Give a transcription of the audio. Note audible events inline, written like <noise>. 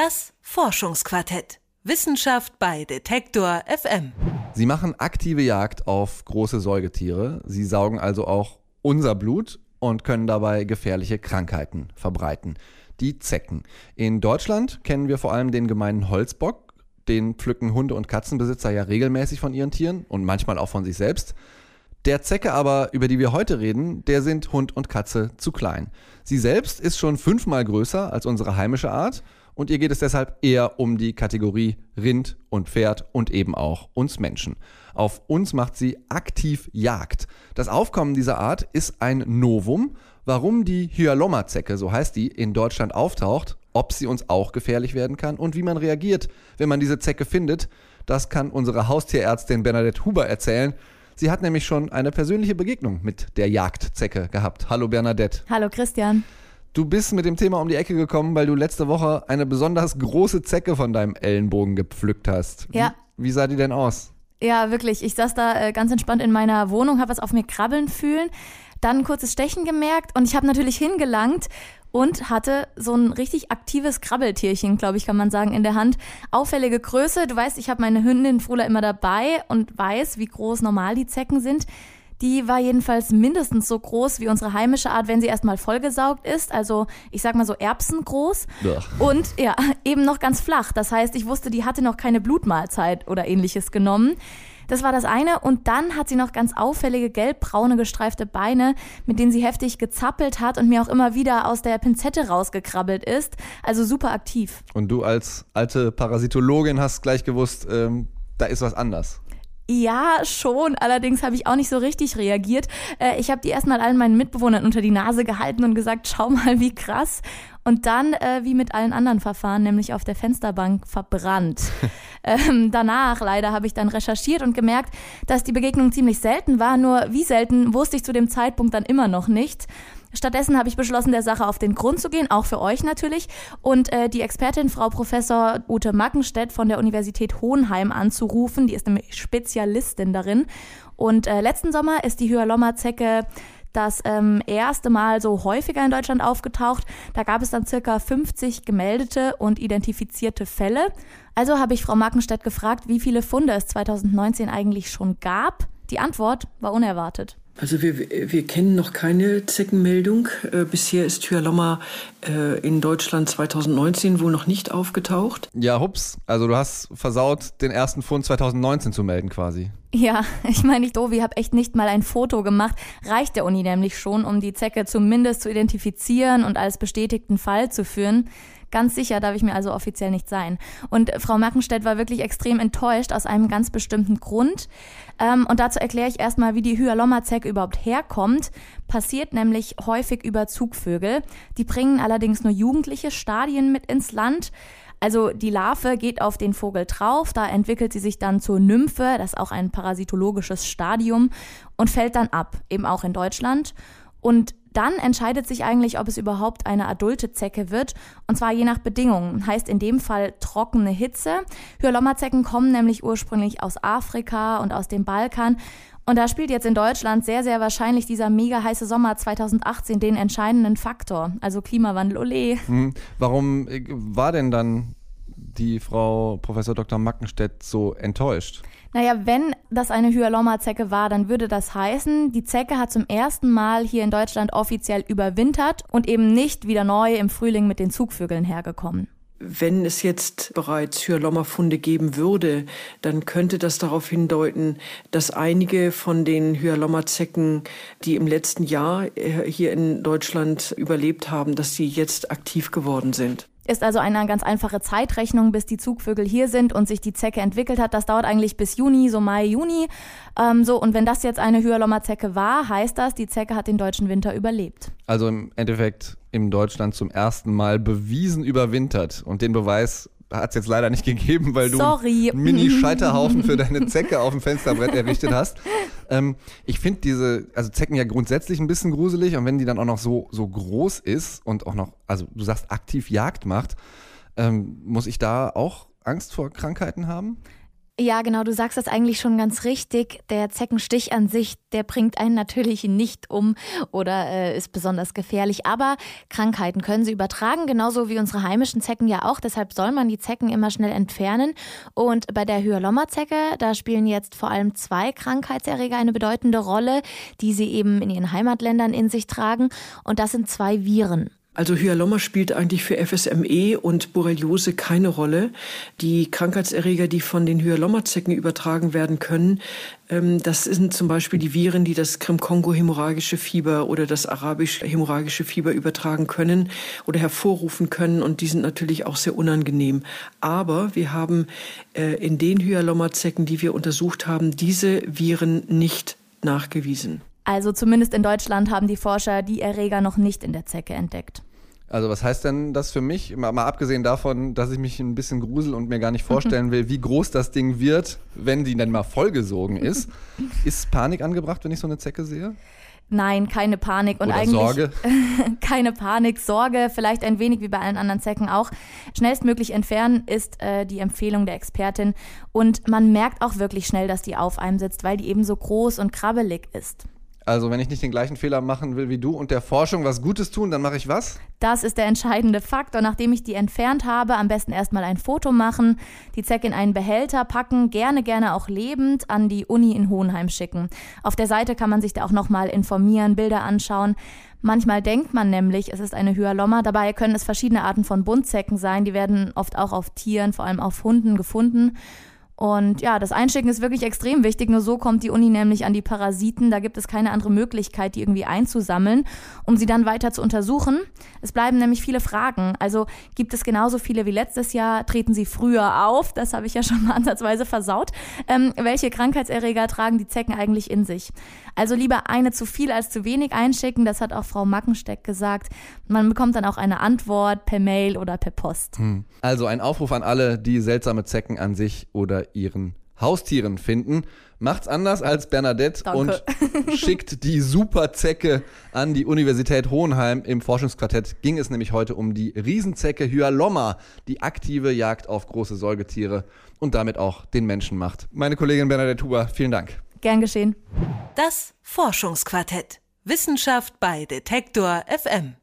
Das Forschungsquartett. Wissenschaft bei Detektor FM. Sie machen aktive Jagd auf große Säugetiere. Sie saugen also auch unser Blut und können dabei gefährliche Krankheiten verbreiten. Die Zecken. In Deutschland kennen wir vor allem den gemeinen Holzbock. Den pflücken Hunde- und Katzenbesitzer ja regelmäßig von ihren Tieren und manchmal auch von sich selbst. Der Zecke aber, über die wir heute reden, der sind Hund und Katze zu klein. Sie selbst ist schon fünfmal größer als unsere heimische Art und ihr geht es deshalb eher um die Kategorie Rind und Pferd und eben auch uns Menschen. Auf uns macht sie aktiv Jagd. Das Aufkommen dieser Art ist ein Novum. Warum die Hyalomma-Zecke, so heißt die, in Deutschland auftaucht, ob sie uns auch gefährlich werden kann und wie man reagiert, wenn man diese Zecke findet, das kann unsere Haustierärztin Bernadette Huber erzählen. Sie hat nämlich schon eine persönliche Begegnung mit der Jagdzecke gehabt. Hallo Bernadette. Hallo Christian. Du bist mit dem Thema um die Ecke gekommen, weil du letzte Woche eine besonders große Zecke von deinem Ellenbogen gepflückt hast. Ja. Wie, wie sah die denn aus? Ja, wirklich. Ich saß da äh, ganz entspannt in meiner Wohnung, habe was auf mir krabbeln fühlen, dann ein kurzes Stechen gemerkt und ich habe natürlich hingelangt und hatte so ein richtig aktives Krabbeltierchen, glaube ich, kann man sagen, in der Hand. Auffällige Größe. Du weißt, ich habe meine Hündin Frula immer dabei und weiß, wie groß normal die Zecken sind. Die war jedenfalls mindestens so groß wie unsere heimische Art, wenn sie erstmal vollgesaugt ist. Also ich sag mal so erbsengroß. Ja. Und ja, <laughs> eben noch ganz flach. Das heißt, ich wusste, die hatte noch keine Blutmahlzeit oder ähnliches genommen. Das war das eine. Und dann hat sie noch ganz auffällige gelbbraune gestreifte Beine, mit denen sie heftig gezappelt hat und mir auch immer wieder aus der Pinzette rausgekrabbelt ist. Also super aktiv. Und du als alte Parasitologin hast gleich gewusst, ähm, da ist was anders. Ja, schon. Allerdings habe ich auch nicht so richtig reagiert. Äh, ich habe die erstmal allen meinen Mitbewohnern unter die Nase gehalten und gesagt, schau mal, wie krass. Und dann, äh, wie mit allen anderen Verfahren, nämlich auf der Fensterbank verbrannt. <laughs> ähm, danach, leider, habe ich dann recherchiert und gemerkt, dass die Begegnung ziemlich selten war. Nur wie selten wusste ich zu dem Zeitpunkt dann immer noch nicht. Stattdessen habe ich beschlossen, der Sache auf den Grund zu gehen, auch für euch natürlich, und äh, die Expertin Frau Professor Ute Mackenstedt von der Universität Hohenheim anzurufen. Die ist nämlich Spezialistin darin. Und äh, letzten Sommer ist die Hyalomma-Zecke das ähm, erste Mal so häufiger in Deutschland aufgetaucht. Da gab es dann circa 50 gemeldete und identifizierte Fälle. Also habe ich Frau Mackenstedt gefragt, wie viele Funde es 2019 eigentlich schon gab. Die Antwort war unerwartet. Also wir, wir kennen noch keine Zeckenmeldung. Äh, bisher ist Hyalomma äh, in Deutschland 2019 wohl noch nicht aufgetaucht. Ja, hups. Also du hast versaut, den ersten Fund 2019 zu melden quasi. Ja, <laughs> ich meine nicht doof, ich habe echt nicht mal ein Foto gemacht. Reicht der Uni nämlich schon, um die Zecke zumindest zu identifizieren und als bestätigten Fall zu führen. Ganz sicher darf ich mir also offiziell nicht sein. Und Frau Mackenstedt war wirklich extrem enttäuscht aus einem ganz bestimmten Grund. Ähm, und dazu erkläre ich erstmal, wie die Hyalomma-Zecke überhaupt herkommt. Passiert nämlich häufig über Zugvögel. Die bringen allerdings nur jugendliche Stadien mit ins Land. Also die Larve geht auf den Vogel drauf, da entwickelt sie sich dann zur Nymphe, das ist auch ein parasitologisches Stadium, und fällt dann ab, eben auch in Deutschland. Und dann entscheidet sich eigentlich, ob es überhaupt eine adulte Zecke wird, und zwar je nach Bedingungen. Heißt in dem Fall trockene Hitze. Hyalomma-Zecken kommen nämlich ursprünglich aus Afrika und aus dem Balkan. Und da spielt jetzt in Deutschland sehr, sehr wahrscheinlich dieser mega heiße Sommer 2018 den entscheidenden Faktor. Also Klimawandel, ole. Hm. Warum äh, war denn dann die Frau Professor Dr. Mackenstedt so enttäuscht? Naja, wenn das eine Hyalomma-Zecke war, dann würde das heißen, die Zecke hat zum ersten Mal hier in Deutschland offiziell überwintert und eben nicht wieder neu im Frühling mit den Zugvögeln hergekommen. Wenn es jetzt bereits Hyalomma-Funde geben würde, dann könnte das darauf hindeuten, dass einige von den Hyalomma-Zecken, die im letzten Jahr äh, hier in Deutschland überlebt haben, dass sie jetzt aktiv geworden sind. Ist also eine ganz einfache Zeitrechnung, bis die Zugvögel hier sind und sich die Zecke entwickelt hat. Das dauert eigentlich bis Juni, so Mai, Juni. Ähm, so, und wenn das jetzt eine Hyalomma-Zecke war, heißt das, die Zecke hat den deutschen Winter überlebt. Also im Endeffekt in Deutschland zum ersten Mal bewiesen überwintert. Und den Beweis hat es jetzt leider nicht gegeben, weil du Sorry. einen Mini-Scheiterhaufen für deine Zecke auf dem Fensterbrett errichtet hast. <laughs> Ähm, ich finde diese, also Zecken ja grundsätzlich ein bisschen gruselig und wenn die dann auch noch so, so groß ist und auch noch, also du sagst aktiv Jagd macht, ähm, muss ich da auch Angst vor Krankheiten haben? Ja, genau, du sagst das eigentlich schon ganz richtig. Der Zeckenstich an sich, der bringt einen natürlich nicht um oder äh, ist besonders gefährlich. Aber Krankheiten können sie übertragen, genauso wie unsere heimischen Zecken ja auch. Deshalb soll man die Zecken immer schnell entfernen. Und bei der Hyalomma-Zecke, da spielen jetzt vor allem zwei Krankheitserreger eine bedeutende Rolle, die sie eben in ihren Heimatländern in sich tragen. Und das sind zwei Viren. Also Hyalomma spielt eigentlich für FSME und Borreliose keine Rolle. Die Krankheitserreger, die von den Hyalomma-Zecken übertragen werden können, ähm, das sind zum Beispiel die Viren, die das Krim-Kongo-hämorrhagische Fieber oder das arabisch-hämorrhagische Fieber übertragen können oder hervorrufen können. Und die sind natürlich auch sehr unangenehm. Aber wir haben äh, in den Hyalomma-Zecken, die wir untersucht haben, diese Viren nicht nachgewiesen. Also zumindest in Deutschland haben die Forscher die Erreger noch nicht in der Zecke entdeckt. Also was heißt denn das für mich? Mal, mal, abgesehen davon, dass ich mich ein bisschen grusel und mir gar nicht vorstellen <laughs> will, wie groß das Ding wird, wenn die dann mal vollgesogen ist. <laughs> ist Panik angebracht, wenn ich so eine Zecke sehe? Nein, keine Panik und Oder eigentlich Sorge? <laughs> keine Panik, Sorge, vielleicht ein wenig wie bei allen anderen Zecken auch. Schnellstmöglich entfernen ist äh, die Empfehlung der Expertin und man merkt auch wirklich schnell, dass die auf einem sitzt, weil die eben so groß und krabbelig ist. Also wenn ich nicht den gleichen Fehler machen will wie du und der Forschung was Gutes tun, dann mache ich was? Das ist der entscheidende Faktor. Nachdem ich die entfernt habe, am besten erstmal ein Foto machen, die Zecke in einen Behälter packen, gerne, gerne auch lebend an die Uni in Hohenheim schicken. Auf der Seite kann man sich da auch nochmal informieren, Bilder anschauen. Manchmal denkt man nämlich, es ist eine Hyalomma. Dabei können es verschiedene Arten von Buntzecken sein. Die werden oft auch auf Tieren, vor allem auf Hunden gefunden. Und ja, das Einschicken ist wirklich extrem wichtig. Nur so kommt die Uni nämlich an die Parasiten. Da gibt es keine andere Möglichkeit, die irgendwie einzusammeln, um sie dann weiter zu untersuchen. Es bleiben nämlich viele Fragen. Also gibt es genauso viele wie letztes Jahr? Treten sie früher auf? Das habe ich ja schon mal <laughs> ansatzweise versaut. Ähm, welche Krankheitserreger tragen die Zecken eigentlich in sich? Also lieber eine zu viel als zu wenig einschicken. Das hat auch Frau Mackensteck gesagt. Man bekommt dann auch eine Antwort per Mail oder per Post. Hm. Also ein Aufruf an alle, die seltsame Zecken an sich oder ihren Haustieren finden. Macht's anders als Bernadette Danke. und schickt die Superzecke an die Universität Hohenheim. Im Forschungsquartett ging es nämlich heute um die Riesenzecke Hyalomma, die aktive Jagd auf große Säugetiere und damit auch den Menschen macht. Meine Kollegin Bernadette Huber, vielen Dank. Gern geschehen. Das Forschungsquartett. Wissenschaft bei Detektor FM.